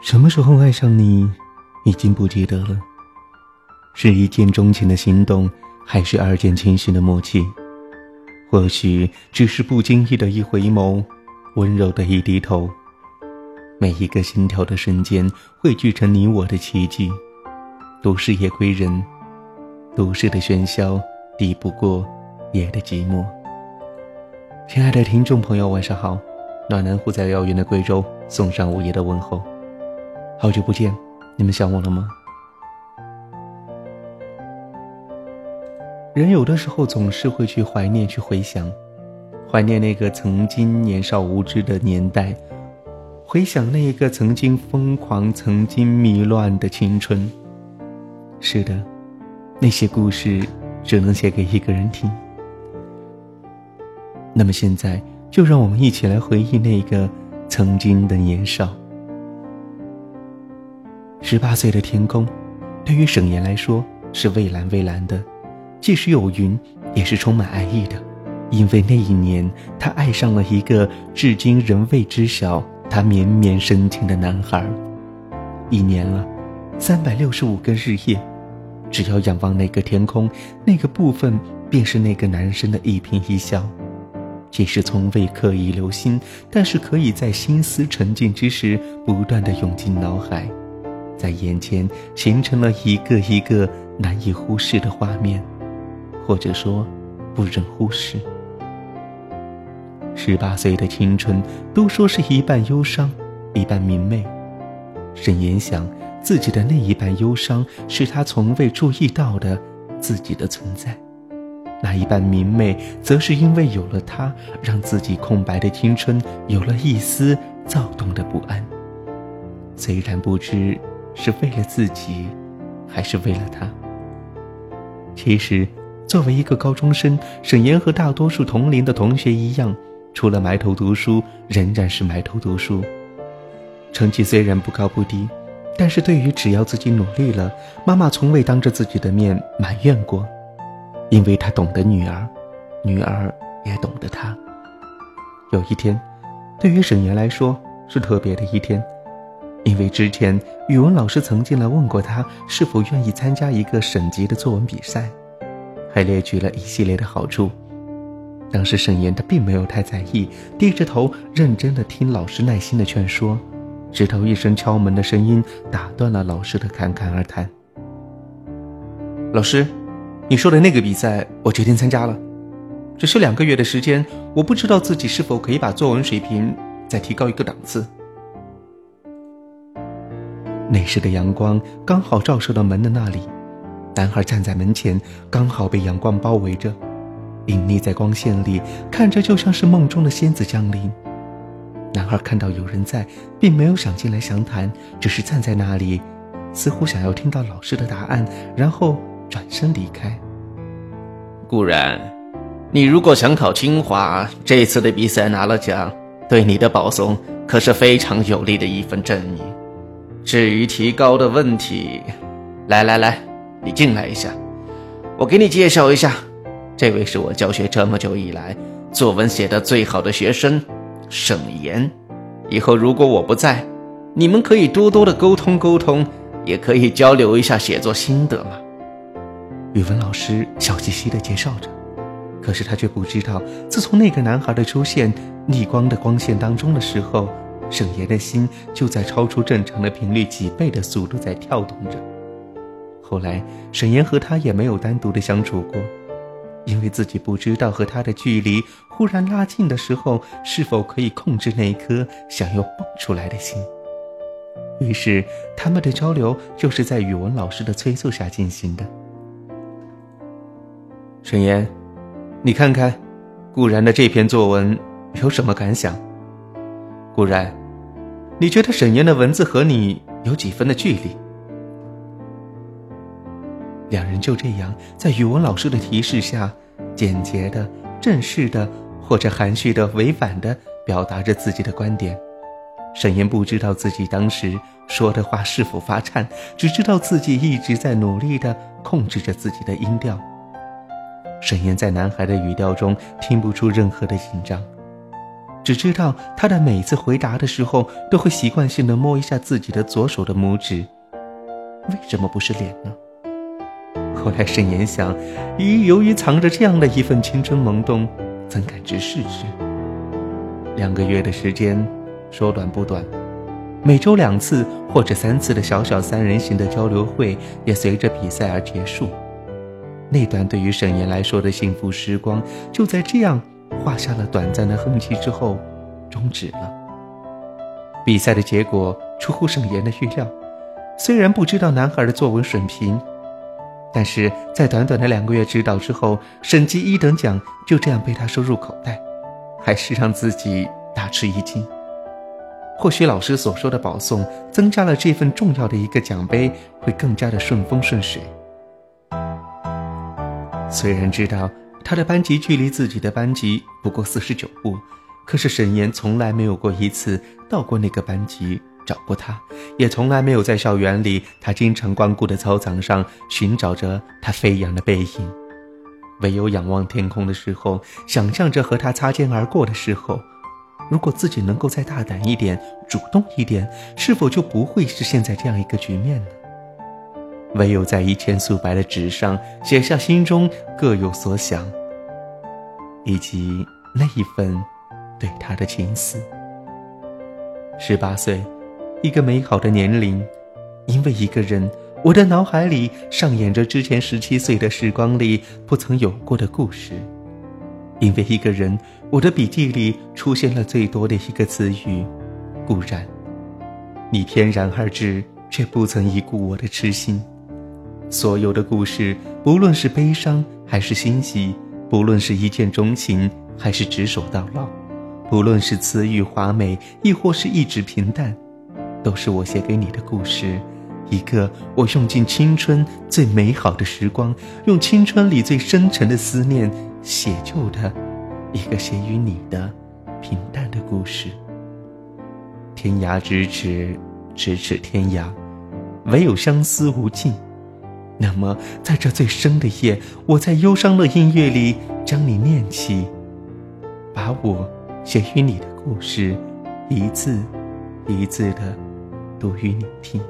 什么时候爱上你，已经不记得了。是一见钟情的心动，还是二见倾心的默契？或许只是不经意的一回眸，温柔的一低头。每一个心跳的瞬间，汇聚成你我的奇迹。都市夜归人，都市的喧嚣抵不过夜的寂寞。亲爱的听众朋友，晚上好，暖男护在遥远的贵州送上午夜的问候。好久不见，你们想我了吗？人有的时候总是会去怀念、去回想，怀念那个曾经年少无知的年代，回想那一个曾经疯狂、曾经迷乱的青春。是的，那些故事只能写给一个人听。那么现在，就让我们一起来回忆那个曾经的年少。十八岁的天空，对于沈岩来说是蔚蓝蔚蓝的，即使有云，也是充满爱意的。因为那一年，他爱上了一个至今仍未知晓他绵绵深情的男孩。一年了，三百六十五个日夜，只要仰望那个天空，那个部分便是那个男生的一颦一笑。即使从未刻意留心，但是可以在心思沉静之时，不断的涌进脑海。在眼前形成了一个一个难以忽视的画面，或者说不忍忽视。十八岁的青春，都说是一半忧伤，一半明媚。沈岩想，自己的那一半忧伤，是他从未注意到的自己的存在；那一半明媚，则是因为有了他，让自己空白的青春有了一丝躁动的不安。虽然不知。是为了自己，还是为了他？其实，作为一个高中生，沈岩和大多数同龄的同学一样，除了埋头读书，仍然是埋头读书。成绩虽然不高不低，但是对于只要自己努力了，妈妈从未当着自己的面埋怨过，因为她懂得女儿，女儿也懂得她。有一天，对于沈岩来说是特别的一天。因为之前语文老师曾经来问过他是否愿意参加一个省级的作文比赛，还列举了一系列的好处。当时沈岩他并没有太在意，低着头认真的听老师耐心的劝说，直到一声敲门的声音打断了老师的侃侃而谈。老师，你说的那个比赛我决定参加了，只是两个月的时间，我不知道自己是否可以把作文水平再提高一个档次。那时的阳光刚好照射到门的那里，男孩站在门前，刚好被阳光包围着，隐匿在光线里，看着就像是梦中的仙子降临。男孩看到有人在，并没有想进来详谈，只是站在那里，似乎想要听到老师的答案，然后转身离开。固然，你如果想考清华，这次的比赛拿了奖，对你的保送可是非常有利的一份证明。至于提高的问题，来来来，你进来一下，我给你介绍一下，这位是我教学这么久以来作文写的最好的学生，沈岩。以后如果我不在，你们可以多多的沟通沟通，也可以交流一下写作心得嘛。语文老师笑嘻嘻的介绍着，可是他却不知道，自从那个男孩的出现，逆光的光线当中的时候。沈岩的心就在超出正常的频率几倍的速度在跳动着。后来，沈岩和他也没有单独的相处过，因为自己不知道和他的距离忽然拉近的时候，是否可以控制那一颗想要蹦出来的心。于是，他们的交流就是在语文老师的催促下进行的。沈岩，你看看，顾然的这篇作文有什么感想？顾然。你觉得沈岩的文字和你有几分的距离？两人就这样在语文老师的提示下，简洁的、正式的，或者含蓄的、委婉的表达着自己的观点。沈岩不知道自己当时说的话是否发颤，只知道自己一直在努力的控制着自己的音调。沈岩在男孩的语调中听不出任何的紧张。只知道他的每次回答的时候，都会习惯性的摸一下自己的左手的拇指。为什么不是脸呢？后来沈岩想，于由于藏着这样的一份青春萌动，怎敢直视之？两个月的时间，说短不短。每周两次或者三次的小小三人行的交流会，也随着比赛而结束。那段对于沈岩来说的幸福时光，就在这样画下了短暂的痕迹之后，终止了。比赛的结果出乎沈岩的预料，虽然不知道男孩的作文水平，但是在短短的两个月指导之后，省级一等奖就这样被他收入口袋，还是让自己大吃一惊。或许老师所说的保送增加了这份重要的一个奖杯，会更加的顺风顺水。虽然知道他的班级距离自己的班级不过四十九步，可是沈岩从来没有过一次到过那个班级找过他，也从来没有在校园里他经常光顾的操场上寻找着他飞扬的背影。唯有仰望天空的时候，想象着和他擦肩而过的时候。如果自己能够再大胆一点、主动一点，是否就不会是现在这样一个局面呢？唯有在一千素白的纸上写下心中各有所想，以及那一份对他的情思。十八岁，一个美好的年龄，因为一个人，我的脑海里上演着之前十七岁的时光里不曾有过的故事。因为一个人，我的笔记里出现了最多的一个词语“固然”。你翩然而至，却不曾一顾我的痴心。所有的故事，不论是悲伤还是欣喜，不论是一见钟情还是执手到老，不论是词语华美，亦或是一纸平淡，都是我写给你的故事。一个我用尽青春最美好的时光，用青春里最深沉的思念写就的，一个写于你的平淡的故事。天涯咫尺，咫尺天涯，唯有相思无尽。那么，在这最深的夜，我在忧伤的音乐里将你念起，把我写于你的故事，一字一字的读与你听。